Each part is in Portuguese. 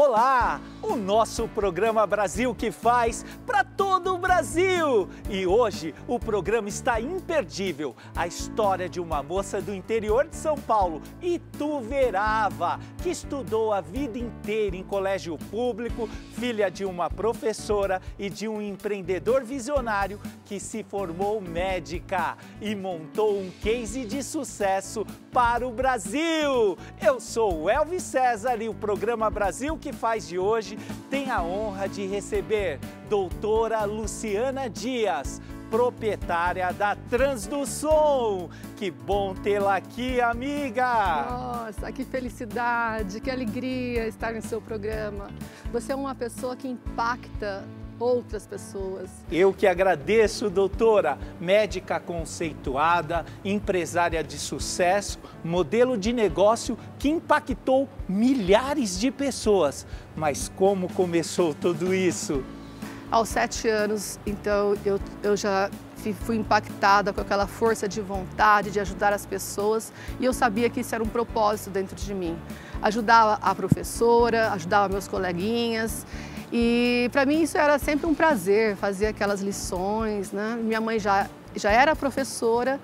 Olá! O nosso programa Brasil que faz para todo o Brasil! E hoje o programa está imperdível. A história de uma moça do interior de São Paulo, Ituverava, que estudou a vida inteira em colégio público, filha de uma professora e de um empreendedor visionário que se formou médica e montou um case de sucesso para o Brasil. Eu sou o Elvis César e o programa Brasil que faz de hoje tem a honra de receber doutora Luciana Dias, proprietária da Trans do. Que bom tê-la aqui, amiga! Nossa, que felicidade, que alegria estar no seu programa. Você é uma pessoa que impacta outras pessoas. Eu que agradeço, doutora, médica conceituada, empresária de sucesso, modelo de negócio que impactou milhares de pessoas. Mas como começou tudo isso? Aos sete anos, então, eu, eu já fui impactada com aquela força de vontade de ajudar as pessoas e eu sabia que isso era um propósito dentro de mim. Ajudava a professora, ajudava meus coleguinhas e para mim isso era sempre um prazer, fazer aquelas lições, né? Minha mãe já, já era professora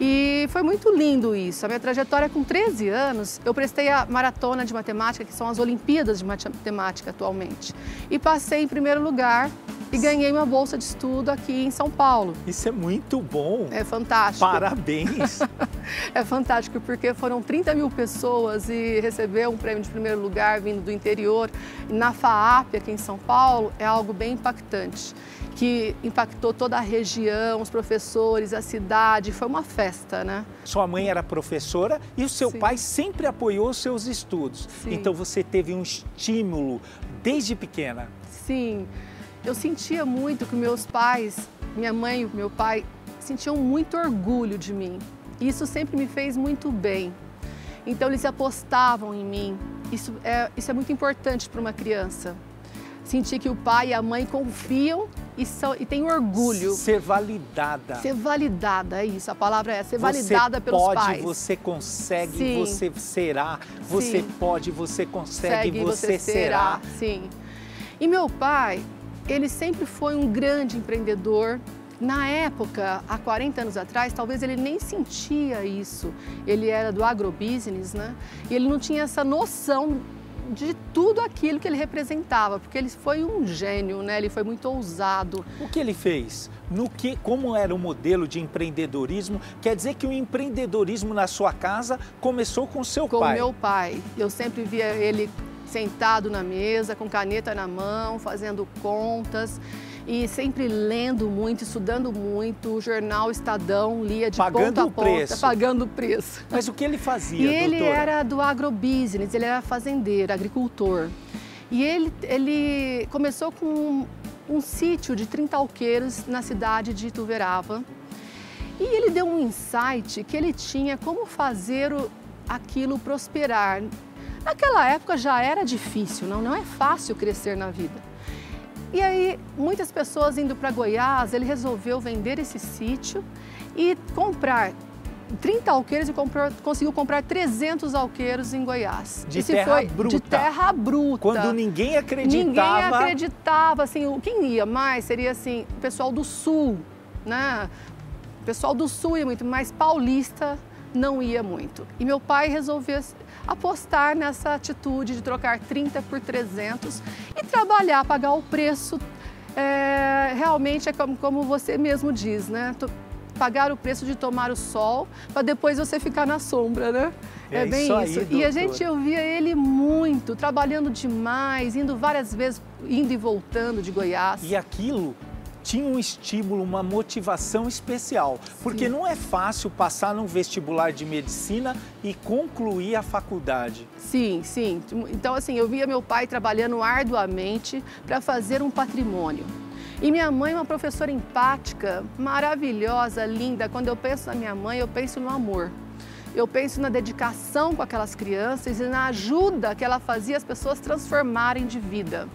e foi muito lindo isso. A minha trajetória com 13 anos, eu prestei a maratona de matemática, que são as Olimpíadas de Matemática atualmente. E passei em primeiro lugar e ganhei uma bolsa de estudo aqui em São Paulo. Isso é muito bom. É fantástico. Parabéns. é fantástico porque foram 30 mil pessoas e receber um prêmio de primeiro lugar vindo do interior na FAAP aqui em São Paulo é algo bem impactante que impactou toda a região, os professores, a cidade. Foi uma festa, né? Sua mãe era professora e o seu Sim. pai sempre apoiou os seus estudos. Sim. Então você teve um estímulo desde pequena. Sim. Eu sentia muito que meus pais, minha mãe e meu pai, sentiam muito orgulho de mim. Isso sempre me fez muito bem. Então eles apostavam em mim. Isso é, isso é muito importante para uma criança. Sentir que o pai e a mãe confiam e, são, e têm orgulho. Ser validada. Ser validada, é isso. A palavra é ser validada você pelos pode, pais. Você consegue, Sim. você será. Você Sim. pode, você consegue, Segue, você, você será. será. Sim. E meu pai, ele sempre foi um grande empreendedor. Na época, há 40 anos atrás, talvez ele nem sentia isso. Ele era do agrobusiness, né? E ele não tinha essa noção de tudo aquilo que ele representava, porque ele foi um gênio, né? Ele foi muito ousado. O que ele fez? No que, como era o modelo de empreendedorismo? Quer dizer que o empreendedorismo na sua casa começou com seu com pai? Com meu pai. Eu sempre via ele sentado na mesa, com caneta na mão, fazendo contas e sempre lendo muito, estudando muito, o jornal Estadão lia de pagando ponta a ponta, preço. pagando o preço. Mas o que ele fazia, E ele doutora? era do agrobusiness, ele era fazendeiro, agricultor. E ele, ele começou com um, um sítio de 30 alqueiros na cidade de Ituverava. E ele deu um insight que ele tinha como fazer o, aquilo prosperar Naquela época já era difícil, não, não é fácil crescer na vida. E aí, muitas pessoas indo para Goiás, ele resolveu vender esse sítio e comprar 30 alqueiros e comprou, conseguiu comprar 300 alqueiros em Goiás. De Esse terra foi bruta. De terra bruta. Quando ninguém acreditava. Ninguém acreditava. Assim, quem ia mais seria assim, o pessoal do sul, né? O pessoal do sul ia muito, mas paulista não ia muito. E meu pai resolveu apostar nessa atitude de trocar 30 por 300 e trabalhar, pagar o preço. É, realmente é como, como você mesmo diz, né? Pagar o preço de tomar o sol para depois você ficar na sombra, né? É, é bem isso. Aí, e a gente ouvia ele muito, trabalhando demais, indo várias vezes, indo e voltando de Goiás. E aquilo tinha um estímulo, uma motivação especial, porque Sim. não é fácil passar num vestibular de medicina e concluir a faculdade. Sim, sim. Então, assim, eu via meu pai trabalhando arduamente para fazer um patrimônio. E minha mãe, uma professora empática, maravilhosa, linda. Quando eu penso na minha mãe, eu penso no amor. Eu penso na dedicação com aquelas crianças e na ajuda que ela fazia as pessoas transformarem de vida.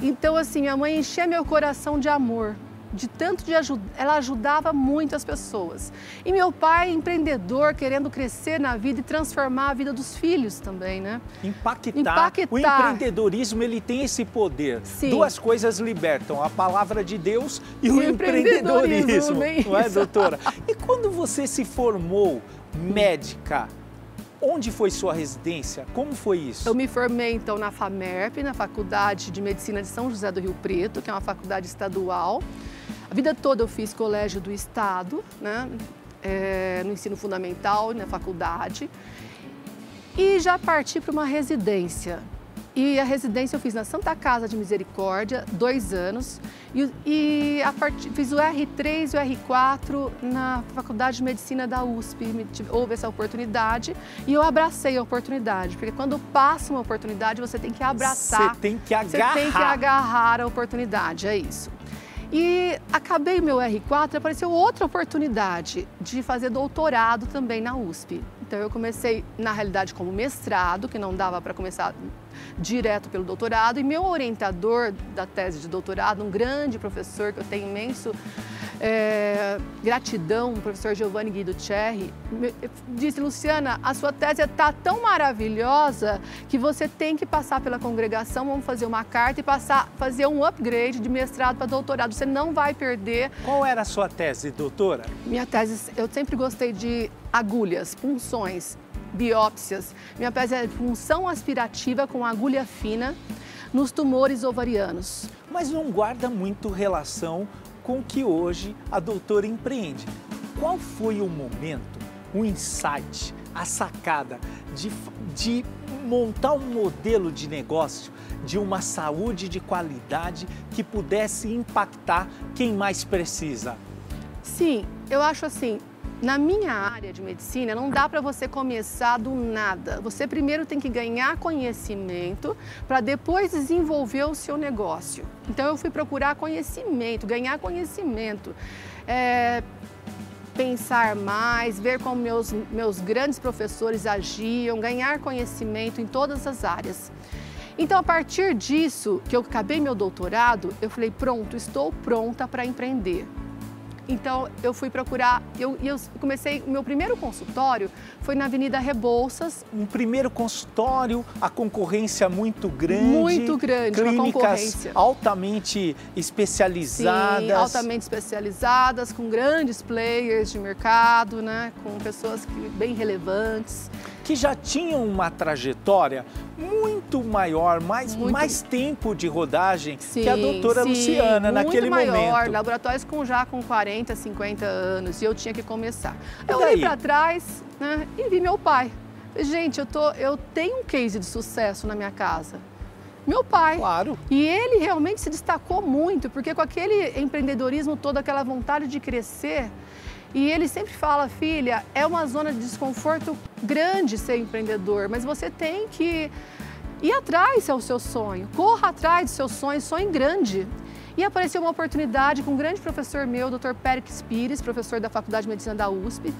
Então, assim, minha mãe enchia meu coração de amor. de tanto de ajudar, ela ajudava muito as pessoas. E meu pai, empreendedor, querendo crescer na vida e transformar a vida dos filhos também, né? Impactar. Impactar. O empreendedorismo, ele tem esse poder. Sim. Duas coisas libertam, a palavra de Deus e o, o empreendedorismo. empreendedorismo não é, doutora? E quando você se formou médica, Onde foi sua residência? Como foi isso? Eu me formei então na FAMERP, na Faculdade de Medicina de São José do Rio Preto, que é uma faculdade estadual. A vida toda eu fiz colégio do Estado, né? É, no ensino fundamental, na faculdade. E já parti para uma residência. E a residência eu fiz na Santa Casa de Misericórdia, dois anos. E, e part... fiz o R3 e o R4 na Faculdade de Medicina da USP. Houve essa oportunidade e eu abracei a oportunidade. Porque quando passa uma oportunidade, você tem que abraçar. Você tem que agarrar. Você tem que agarrar a oportunidade, é isso. E acabei meu R4 apareceu outra oportunidade de fazer doutorado também na USP. Então eu comecei, na realidade, como mestrado, que não dava para começar direto pelo doutorado, e meu orientador da tese de doutorado, um grande professor que eu tenho imenso é, gratidão, o professor Giovanni Guido Cherry, disse, Luciana, a sua tese está tão maravilhosa que você tem que passar pela congregação, vamos fazer uma carta e passar, fazer um upgrade de mestrado para doutorado. Você não vai perder. Qual era a sua tese, doutora? Minha tese, eu sempre gostei de agulhas, punções, biópsias. Minha é punção aspirativa com agulha fina nos tumores ovarianos. Mas não guarda muito relação com que hoje a doutora empreende. Qual foi o momento, o insight, a sacada de, de montar um modelo de negócio de uma saúde de qualidade que pudesse impactar quem mais precisa? Sim, eu acho assim, na minha área de medicina, não dá para você começar do nada. Você primeiro tem que ganhar conhecimento para depois desenvolver o seu negócio. Então, eu fui procurar conhecimento, ganhar conhecimento. É, pensar mais, ver como meus, meus grandes professores agiam, ganhar conhecimento em todas as áreas. Então, a partir disso, que eu acabei meu doutorado, eu falei: pronto, estou pronta para empreender. Então eu fui procurar, eu, eu comecei, o meu primeiro consultório foi na Avenida Rebouças. Um primeiro consultório, a concorrência muito grande. Muito grande, clínicas altamente especializadas. Sim, altamente especializadas, com grandes players de mercado, né, com pessoas bem relevantes que já tinham uma trajetória muito maior, mais, muito... mais tempo de rodagem sim, que a doutora sim, Luciana naquele maior, momento. maior, laboratórios com já com 40, 50 anos e eu tinha que começar. eu olhei para trás né, e vi meu pai. Gente, eu, tô, eu tenho um case de sucesso na minha casa. Meu pai. Claro. E ele realmente se destacou muito, porque com aquele empreendedorismo todo, aquela vontade de crescer, e ele sempre fala, filha, é uma zona de desconforto grande ser empreendedor, mas você tem que ir atrás ao seu sonho, corra atrás do seu sonho, sonhe grande. E apareceu uma oportunidade com um grande professor meu, Dr. Périx Pires, professor da Faculdade de Medicina da USP,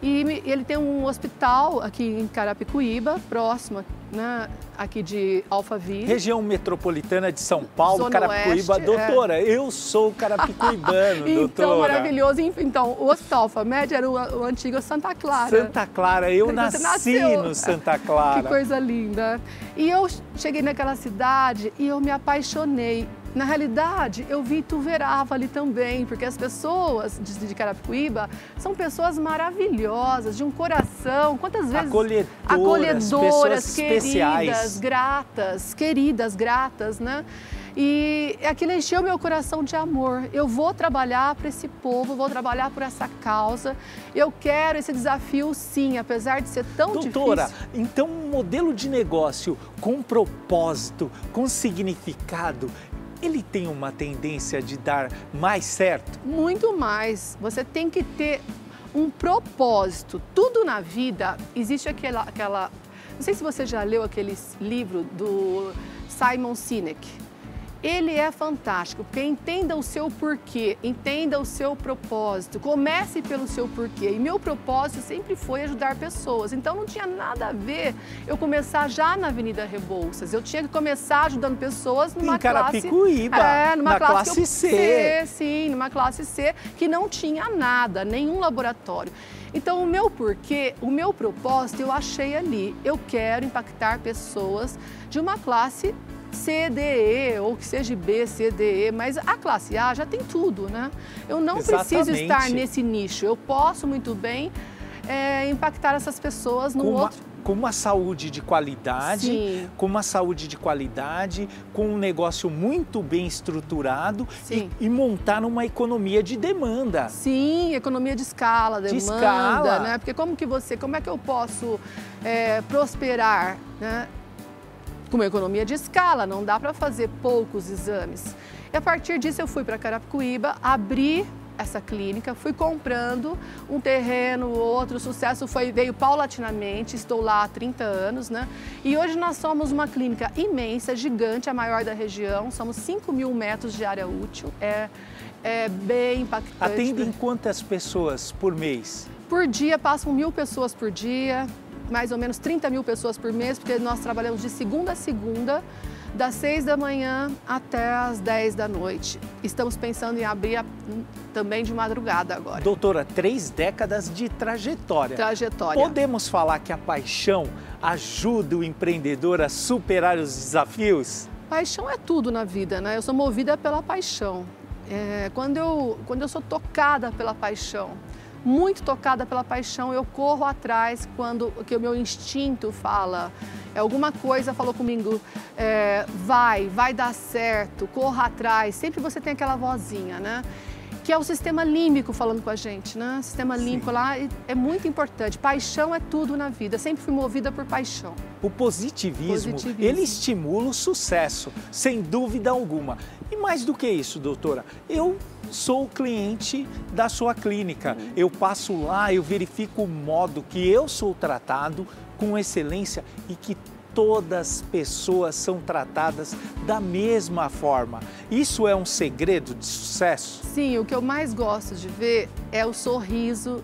e ele tem um hospital aqui em Carapicuíba, próximo, né, aqui de Alphaville. Região metropolitana de São Paulo, Zona Carapicuíba. Oeste, doutora, é. eu sou carapicuibano, então, doutora. Então, maravilhoso. Então, o Hospital Alphamed era o, o, antigo Santa Clara. Santa Clara, eu nasci nasceu. no Santa Clara. Que coisa linda. E eu cheguei naquela cidade e eu me apaixonei. Na realidade, eu vi Tuverava ali também, porque as pessoas de, de Carapicuíba são pessoas maravilhosas, de um coração, quantas vezes... Acolhedoras, acolhedoras queridas, especiais. gratas, queridas, gratas, né? E aquilo encheu meu coração de amor. Eu vou trabalhar para esse povo, vou trabalhar por essa causa. Eu quero esse desafio, sim, apesar de ser tão Doutora, difícil. Doutora, então um modelo de negócio com propósito, com significado, ele tem uma tendência de dar mais certo? Muito mais. Você tem que ter um propósito. Tudo na vida existe aquela, aquela. Não sei se você já leu aquele livro do Simon Sinek. Ele é fantástico, porque entenda o seu porquê, entenda o seu propósito, comece pelo seu porquê. E meu propósito sempre foi ajudar pessoas, então não tinha nada a ver eu começar já na Avenida Rebouças. Eu tinha que começar ajudando pessoas numa em Carapicuíba, classe, é, numa na classe, classe C. C. Sim, numa classe C que não tinha nada, nenhum laboratório. Então, o meu porquê, o meu propósito, eu achei ali. Eu quero impactar pessoas de uma classe C, D, E, ou que seja B, C, D, E, mas a classe A já tem tudo, né? Eu não Exatamente. preciso estar nesse nicho, eu posso muito bem é, impactar essas pessoas no com uma, outro. com uma saúde de qualidade, Sim. com uma saúde de qualidade, com um negócio muito bem estruturado e, e montar uma economia de demanda. Sim, economia de escala, De demanda, escala. né? Porque como que você, como é que eu posso é, prosperar, né? Com uma economia de escala, não dá para fazer poucos exames. E a partir disso eu fui para Carapicuíba, abri essa clínica, fui comprando um terreno, outro, o sucesso foi, veio paulatinamente, estou lá há 30 anos, né? E hoje nós somos uma clínica imensa, gigante, a maior da região, somos 5 mil metros de área útil, é, é bem impactante. Atendem quantas pessoas por mês? Por dia passam mil pessoas por dia, mais ou menos 30 mil pessoas por mês, porque nós trabalhamos de segunda a segunda, das 6 da manhã até as 10 da noite. Estamos pensando em abrir a- também de madrugada agora. Doutora, três décadas de trajetória. Trajetória. Podemos falar que a paixão ajuda o empreendedor a superar os desafios? Paixão é tudo na vida, né? Eu sou movida pela paixão. É, quando, eu, quando eu sou tocada pela paixão, muito tocada pela paixão, eu corro atrás quando que o meu instinto fala. É, alguma coisa falou comigo, é, vai, vai dar certo, corra atrás. Sempre você tem aquela vozinha, né? Que é o sistema límbico falando com a gente, né? Sistema límbico lá e é muito importante. Paixão é tudo na vida. Sempre fui movida por paixão. O positivismo, Positivismo. ele estimula o sucesso, sem dúvida alguma. E mais do que isso, doutora, eu sou cliente da sua clínica. Eu passo lá, eu verifico o modo que eu sou tratado com excelência e que todas as pessoas são tratadas da mesma forma. Isso é um segredo de sucesso? Sim, o que eu mais gosto de ver é o sorriso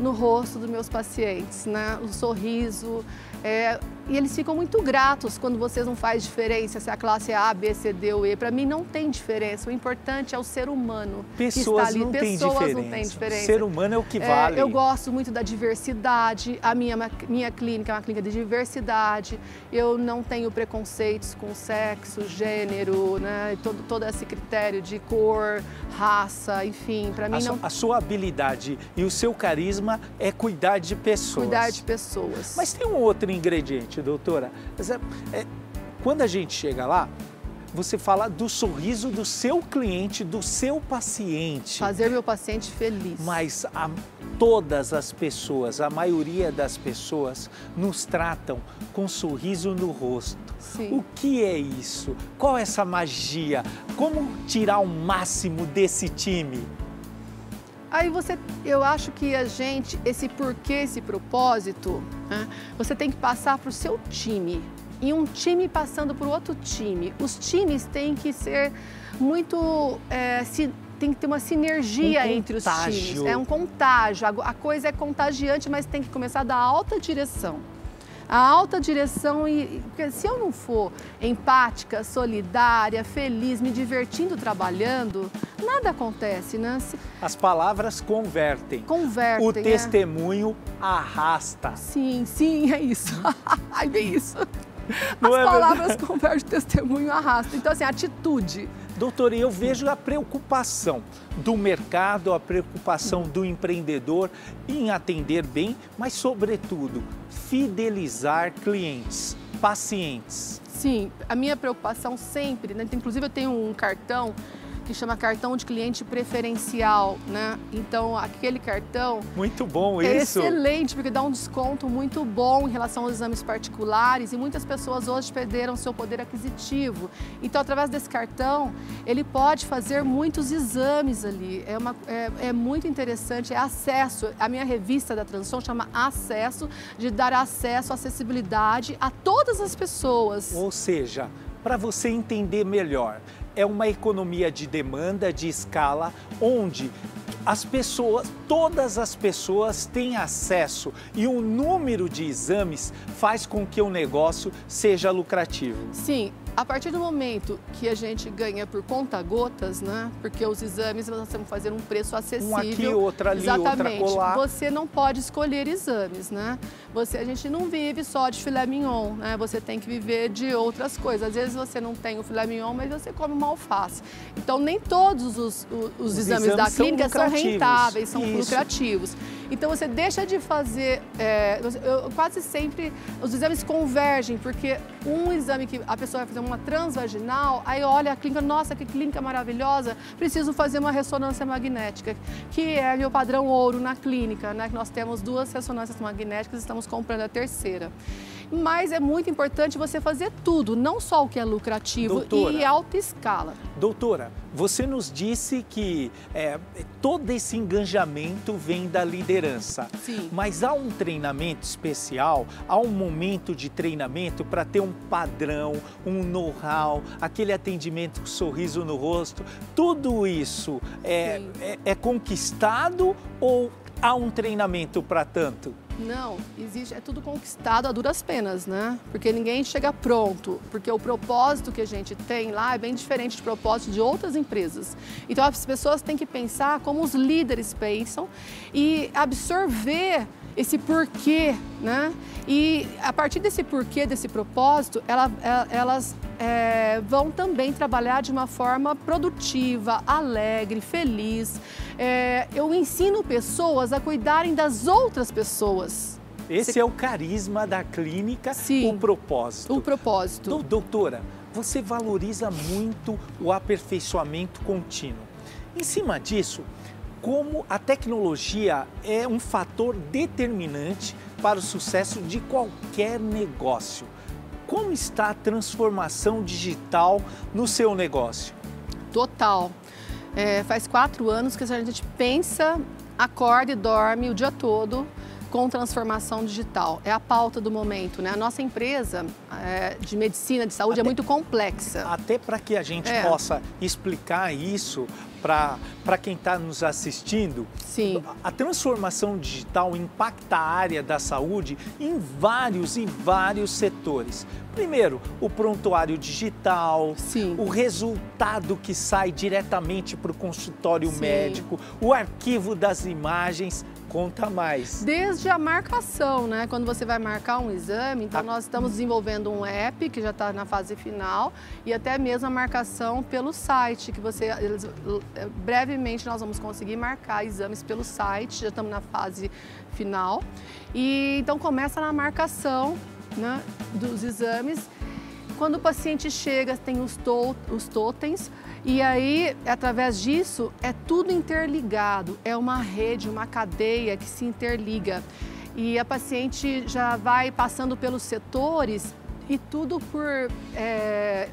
no rosto dos meus pacientes, né? O sorriso. é, E eles ficam muito gratos quando vocês não faz diferença se a classe é A, B, C, D ou E. Para mim não tem diferença. O importante é o ser humano que está Pessoas ali. não Pessoas diferença. não têm diferença. Ser humano é o que É, vale. eu gosto muito da diversidade. A minha, minha clínica é uma clínica de diversidade. Eu não tenho preconceitos com sexo, gênero, né? Todo, todo esse critério de cor, raça, enfim. Para A, mim su- não a sua habilidade e o seu carisma é cuidar de pessoas. cuidar de pessoas. Mas tem um outro ingrediente, doutora. É- é- quando a gente chega lá, você fala do sorriso do seu cliente, do seu paciente. fazer meu paciente feliz. Mas a- todas as pessoas, a maioria das pessoas, nos tratam com sorriso no rosto. Sim. O que é isso? Qual é essa magia? Como tirar o máximo desse time? Aí você, eu acho que a gente, esse porquê, esse propósito, né, você tem que passar para o seu time. E um time passando para o outro time. Os times têm que ser muito. é, si- tem que ter uma sinergia Um entre os times. É um contágio. A, a coisa é contagiante, mas tem que começar da alta direção. A alta direção, e, porque se eu não for empática, solidária, feliz, me divertindo trabalhando, nada acontece, né? As palavras convertem. convertem. O é. testemunho arrasta. Sim, sim, é isso. Ai, bem isso. As é palavras convertem, o testemunho arrasta. Então, assim, atitude. Doutor, eu vejo a preocupação do mercado, a preocupação do empreendedor em atender bem, mas, sobretudo, fidelizar clientes, pacientes. Sim, a minha preocupação sempre, né? Inclusive eu tenho um cartão que chama cartão de cliente preferencial, né? Então aquele cartão Muito bom é isso. excelente porque dá um desconto muito bom em relação aos exames particulares e muitas pessoas hoje perderam seu poder aquisitivo. Então através desse cartão ele pode fazer muitos exames ali. É, uma, é, é muito interessante, é acesso. A minha revista da Transição chama Acesso, de dar acesso, acessibilidade a todas as pessoas. Ou seja, para você entender melhor. É uma economia de demanda, de escala, onde as pessoas, todas as pessoas têm acesso e o número de exames faz com que o negócio seja lucrativo. Sim, a partir do momento que a gente ganha por conta gotas, né? Porque os exames nós temos que fazer um preço acessível. Um aqui, outro ali, Exatamente. outra colar. Você não pode escolher exames, né? Você, a gente não vive só de filé mignon, né? Você tem que viver de outras coisas. Às vezes você não tem o filé mignon, mas você come uma alface. Então nem todos os, os, os exames, exames, da clínica são, são rentáveis, são Isso. lucrativos. Então você deixa de fazer, é, eu, quase sempre os exames convergem, porque um exame que a pessoa vai fazer uma transvaginal, aí olha a clínica, nossa, que clínica maravilhosa, preciso fazer uma ressonância magnética, que é meu padrão ouro na clínica, né? Nós temos duas ressonâncias magnéticas, estamos comprando a terceira mas é muito importante você fazer tudo, não só o que é lucrativo doutora, e alta escala. Doutora, você nos disse que é, todo esse engajamento vem da liderança. Sim. Mas há um treinamento especial, há um momento de treinamento para ter um padrão, um know-how, aquele atendimento com sorriso no rosto. Tudo isso é, é, é conquistado ou há um treinamento para tanto? Não, existe, é tudo conquistado a duras penas, né? Porque ninguém chega pronto, porque o propósito que a gente tem lá é bem diferente do propósito de outras empresas. Então as pessoas têm que pensar como os líderes pensam e absorver esse porquê, né? E a partir desse porquê, desse propósito, ela, elas é, vão também trabalhar de uma forma produtiva, alegre, feliz. É, eu ensino pessoas a cuidarem das outras pessoas. Esse Você... é o carisma da clínica, Sim, o propósito. O propósito. Doutora, você valoriza muito o aperfeiçoamento contínuo. Em cima disso, como a tecnologia é um fator determinante para o sucesso de qualquer negócio. Como está a transformação digital no seu negócio? Total. É, faz quatro anos que a gente pensa, acorda e dorme o dia todo com transformação digital. É a pauta do momento, né? A nossa empresa é, de medicina, de saúde é até, é muito complexa. Até para que a gente é. possa explicar isso para quem está nos assistindo, Sim. a transformação digital impacta a área da saúde em vários e vários setores. Primeiro, o prontuário digital, Sim. o resultado que sai diretamente para o consultório Sim. médico, o arquivo das imagens, conta mais. Desde a marcação, né? Quando você vai marcar um exame, então a... nós estamos desenvolvendo um app que já está na fase final e até mesmo a marcação pelo site, que você eles, brevemente nós vamos conseguir marcar exames pelo site, já estamos na fase final. E então começa na marcação né, dos exames. Quando o paciente chega, tem os, to os totens, e aí, através disso, é tudo interligado, é uma rede, uma cadeia que se interliga. E a paciente já vai passando pelos setores e tudo por. É,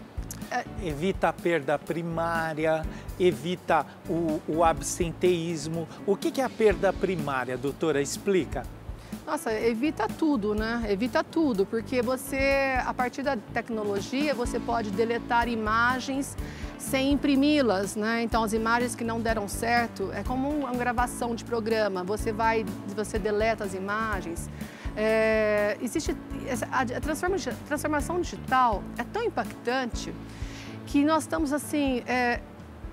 é... Evita a perda primária, evita o, o absenteísmo. O que, que é a perda primária, doutora? Explica. Nossa, evita tudo, né? Evita tudo, porque você, a partir da tecnologia, você pode deletar imagens sem imprimi-las, né? Então as imagens que não deram certo, é como uma gravação de programa, você vai, você deleta as imagens. É, existe a transformação digital é tão impactante que nós estamos assim, é,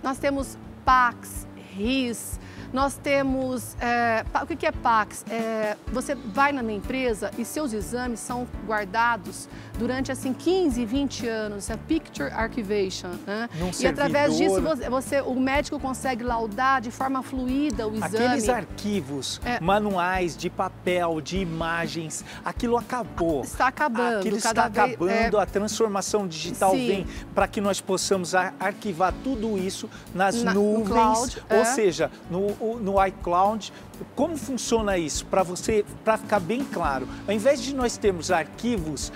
nós temos PACs, RIS, nós temos, é, o que é PAX? É, você vai na minha empresa e seus exames são guardados durante assim 15, 20 anos, é Picture Archivation. Né? Num e servidor... através disso você, você, o médico consegue laudar de forma fluida o exame. Aqueles arquivos é, manuais de papel, de imagens, aquilo acabou. Está acabando. Aquilo está acabando, é. a transformação digital Sim. vem para que nós possamos arquivar tudo isso nas na, nuvens, cloud, ou é. seja, no no iCloud. Como funciona isso? Para você, para ficar bem claro, ao invés de nós termos arquivos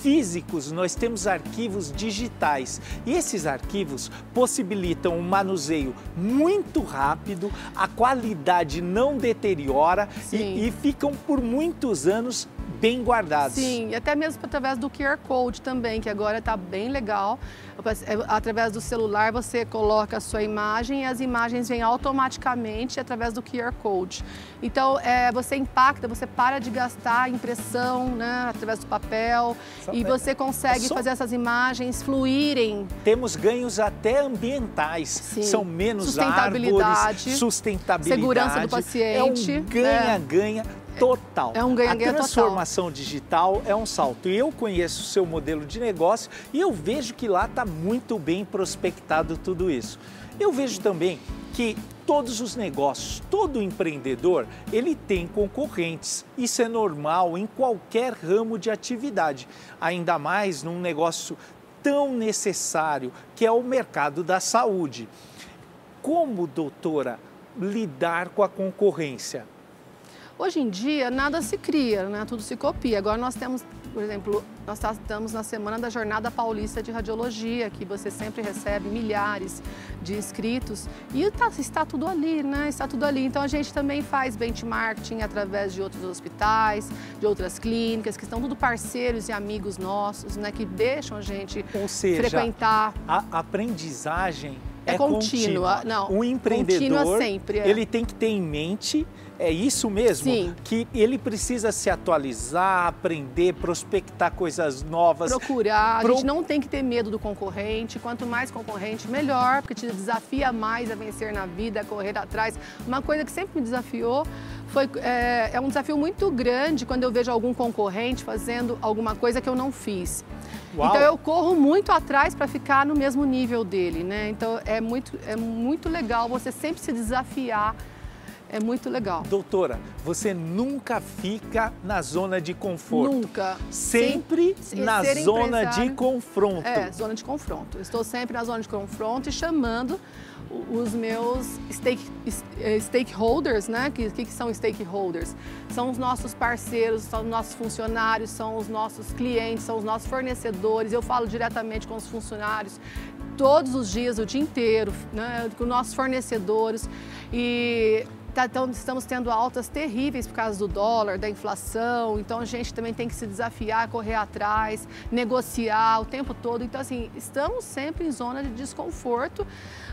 físicos, nós temos arquivos digitais. E esses arquivos possibilitam um manuseio muito rápido, a qualidade não deteriora e, e ficam por muitos anos bem guardados. Sim, e até mesmo através do QR Code também, que agora está bem legal. É, através do celular você coloca a sua imagem e as imagens vêm automaticamente através do QR Code. Então é, você impacta, você para de gastar impressão né, através do papel Só e você consegue Só... fazer essas imagens fluírem. Temos ganhos até ambientais. Sim. São menos sustentabilidade, árvores, sustentabilidade, segurança do paciente. É um ganha-ganha. Né? Total. É um. A transformação total. digital é um salto. Eu conheço o seu modelo de negócio e eu vejo que lá está muito bem prospectado tudo isso. Eu vejo também que todos os negócios, todo empreendedor, ele tem concorrentes. Isso é normal em qualquer ramo de atividade, ainda mais num negócio tão necessário que é o mercado da saúde. Como, doutora, lidar com a concorrência? Hoje em dia, nada se cria, né? tudo se copia. Agora nós temos, por exemplo, nós tá, estamos na semana da Jornada Paulista de Radiologia, que você sempre recebe milhares de inscritos e tá, está tudo ali, né? Está tudo ali. Então a gente também faz benchmarking através de outros hospitais, de outras clínicas, que estão tudo parceiros e amigos nossos, né? Que deixam a gente Ou seja, frequentar. A aprendizagem é, é contínua. contínua. Não, um empreendedor, sempre, é. ele tem que ter em mente é isso mesmo? Sim. Que ele precisa se atualizar, aprender, prospectar coisas novas. Procurar. Pro... A gente não tem que ter medo do concorrente. Quanto mais concorrente, melhor, porque te desafia mais a vencer na vida, a correr atrás. Uma coisa que sempre me desafiou foi, é, é um desafio muito grande quando eu vejo algum concorrente fazendo alguma coisa que eu não fiz. Uau. Então eu corro muito atrás para ficar no mesmo nível dele, né? Então é muito, é muito legal você sempre se desafiar é muito legal. Doutora, você nunca fica na zona de conforto. Nunca. Sempre na zona de confronto. É, zona de confronto. Estou sempre na zona de confronto e chamando os meus stake, eh, stakeholders, né? O que, que são stakeholders? São os nossos parceiros, são os nossos funcionários, são os nossos clientes, são os nossos fornecedores. Eu falo diretamente com os funcionários todos os dias, o dia inteiro, né? com nossos fornecedores. E Tá, então, estamos tendo altas terríveis por causa do dólar, da inflação. Então, a gente também tem que se desafiar, correr atrás, negociar o tempo todo. Então, assim, estamos sempre em zona de desconforto,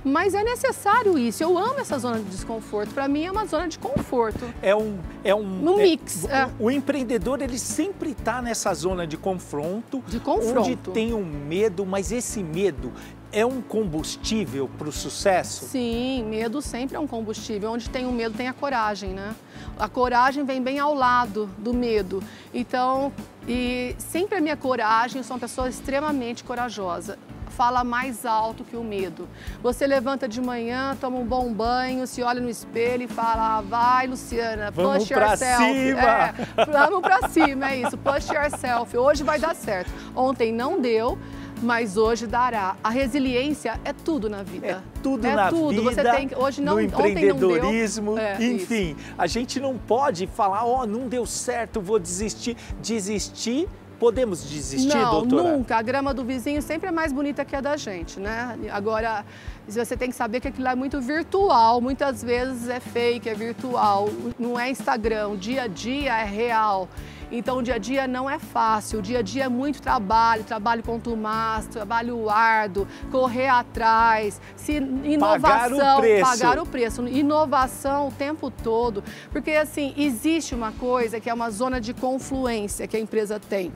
mas é necessário isso. Eu amo essa zona de desconforto. Para mim, é uma zona de conforto. É um, é um, um é, mix. É. O, o, empreendedor ele sempre está nessa zona de confronto, de confronto, onde tem um medo, mas esse medo é um combustível para o sucesso? Sim, medo sempre é um combustível. Onde tem o medo tem a coragem, né? A coragem vem bem ao lado do medo. Então, e sempre a minha coragem, eu sou uma pessoa extremamente corajosa. Fala mais alto que o medo. Você levanta de manhã, toma um bom banho, se olha no espelho e fala: ah, vai, Luciana, vamos push yourself. Cima. É, vamos pra cima, é isso, push yourself. Hoje vai dar certo. Ontem não deu, mas hoje dará. A resiliência é tudo na vida. É tudo é na tudo. vida. Você tem hoje não, no empreendedorismo, é, enfim, isso. a gente não pode falar, ó, oh, não deu certo, vou desistir. Desistir Podemos desistir, não, doutora? nunca. A grama do vizinho sempre é mais bonita que a da gente, né? Agora, você tem que saber que aquilo é muito virtual. Muitas vezes é fake, é virtual. Não é Instagram. O dia a dia é real. Então o dia a dia não é fácil, o dia a dia é muito trabalho, trabalho contumaz, trabalho árduo, correr atrás, se, inovação, pagar o preço. pagar o preço, inovação o tempo todo, porque assim, existe uma coisa que é uma zona de confluência que a empresa tem.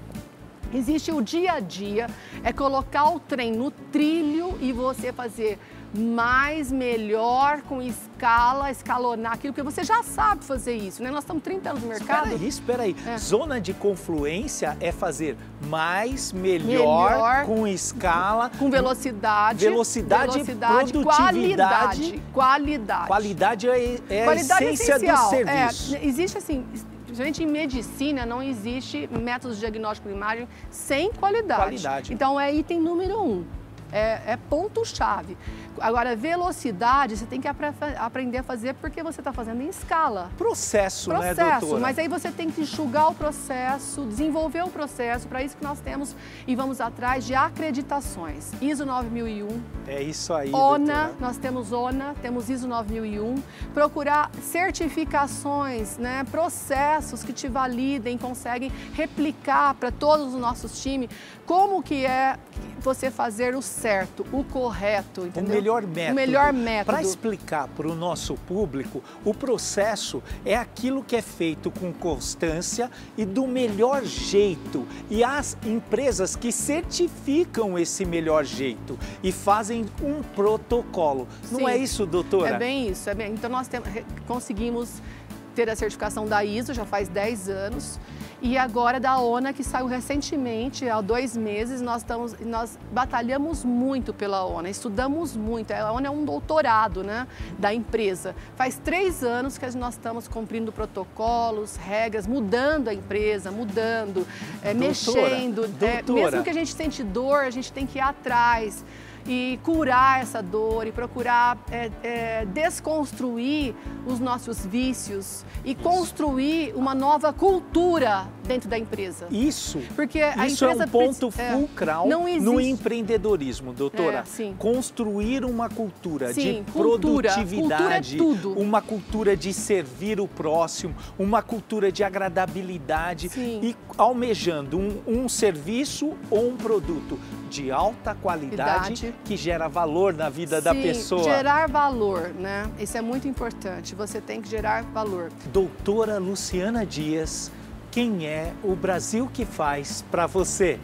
Existe o dia a dia, é colocar o trem no trilho e você fazer mais, melhor, com escala, escalonar aquilo, porque você já sabe fazer isso, né? Nós estamos 30 anos no mercado. Espera aí, espera aí. É. Zona de confluência é fazer mais, melhor, melhor com escala. Com velocidade. Velocidade, velocidade qualidade. Qualidade. Qualidade é, é qualidade a essência do é, serviço. É, existe assim, Gente, em medicina não existe métodos de diagnóstico de imagem sem qualidade. Qualidade. Então é item número um é, é ponto-chave. Agora, velocidade, você tem que aprender a fazer porque você está fazendo em escala. Processo, processo né, doutora? Mas aí você tem que enxugar o processo, desenvolver o processo, para isso que nós temos e vamos atrás de acreditações. ISO 9001. É isso aí, ONA, doutora. nós temos ONA, temos ISO 9001. Procurar certificações, né, processos que te validem, conseguem replicar para todos os nossos times como que é você fazer o certo, o correto, entendeu? Melhor método. O melhor método. Para explicar para o nosso público, o processo é aquilo que é feito com constância e do melhor jeito. E as empresas que certificam esse melhor jeito e fazem um protocolo. Não Sim, é isso, doutora? É bem isso. É bem... Então nós temos, conseguimos ter a certificação da ISO já faz 10 anos e agora da ONA, que saiu recentemente, há dois meses, nós, estamos, nós batalhamos muito pela ONA, estudamos muito. A ONA é um doutorado né, da empresa. Faz três anos que nós estamos cumprindo protocolos, regras, mudando a empresa, mudando, é, doutora, mexendo. É, mesmo que a gente sente dor, a gente tem que ir atrás e curar essa dor e procurar é, é, desconstruir os nossos vícios e Isso. construir uma nova cultura dentro da empresa. Isso. Porque a Isso empresa é um ponto é, fulcral no empreendedorismo, doutora. É, construir uma cultura sim, de cultura. produtividade, cultura uma cultura de servir o próximo, uma cultura de agradabilidade sim. e almejando um, um serviço ou um produto de alta qualidade Idade. que gera valor na vida Sim, da pessoa. gerar valor, né? Isso é muito importante. Você tem que gerar valor. Doutora Luciana Dias, quem é o Brasil que faz para você?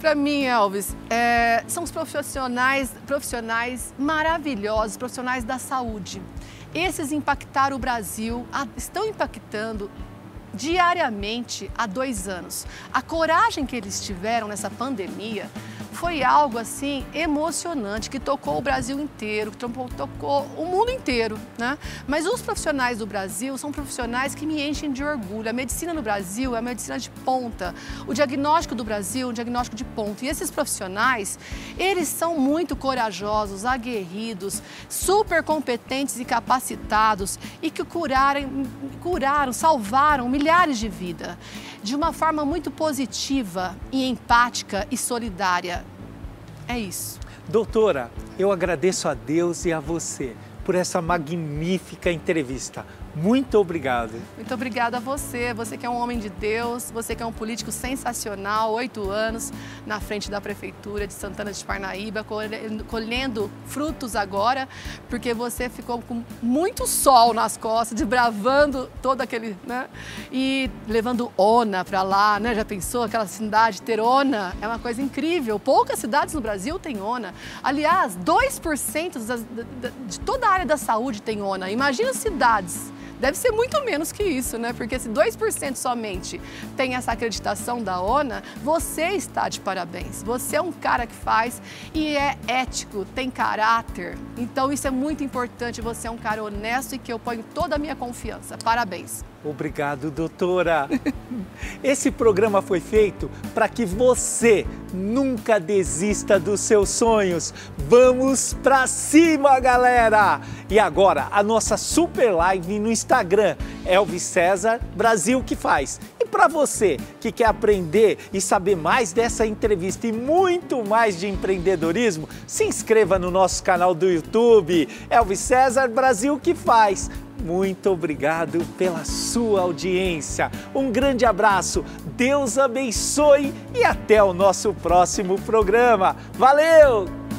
Para mim, Elvis, é, são os profissionais, profissionais maravilhosos, profissionais da saúde. Esses impactaram o Brasil, estão impactando diariamente há dois anos. A coragem que eles tiveram nessa pandemia foi algo assim emocionante que tocou o Brasil inteiro, que tocou o mundo inteiro, né? Mas os profissionais do Brasil são profissionais que me enchem de orgulho. A medicina no Brasil é a medicina de ponta. O diagnóstico do Brasil é um diagnóstico de ponta. E esses profissionais, eles são muito corajosos, aguerridos, super competentes e capacitados e que curaram, curaram, salvaram milhares de vidas de uma forma muito positiva e empática e solidária. É isso. Doutora, eu agradeço a Deus e a você por essa magnífica entrevista. Muito obrigado. Muito obrigada a você, você que é um homem de Deus, você que é um político sensacional, oito anos na frente da Prefeitura de Santana de Parnaíba, colhendo frutos agora, porque você ficou com muito sol nas costas, desbravando todo aquele, né? E levando ONA para lá, né? Já pensou aquela cidade ter ONA? É uma coisa incrível. Poucas cidades no Brasil têm ONA. Aliás, 2% de toda a área da saúde tem ONA. Imagina cidades deve ser muito menos que isso, né? Porque se 2% somente tem essa acreditação da ONA, você está de parabéns. Você é um cara que faz e é ético, tem caráter. Então isso é muito importante. Você é um cara honesto e que eu ponho toda a minha confiança. Parabéns. Obrigado, doutora. Esse programa foi feito para que você nunca desista dos seus sonhos. Vamos para cima, galera! E agora, a nossa super live no Instagram, Elvis César Brasil que faz. Para você que quer aprender e saber mais dessa entrevista e muito mais de empreendedorismo, se inscreva no nosso canal do YouTube, Elvis César Brasil que faz muito obrigado pela sua audiência. Um grande abraço, Deus abençoe e até o nosso próximo programa. Valeu!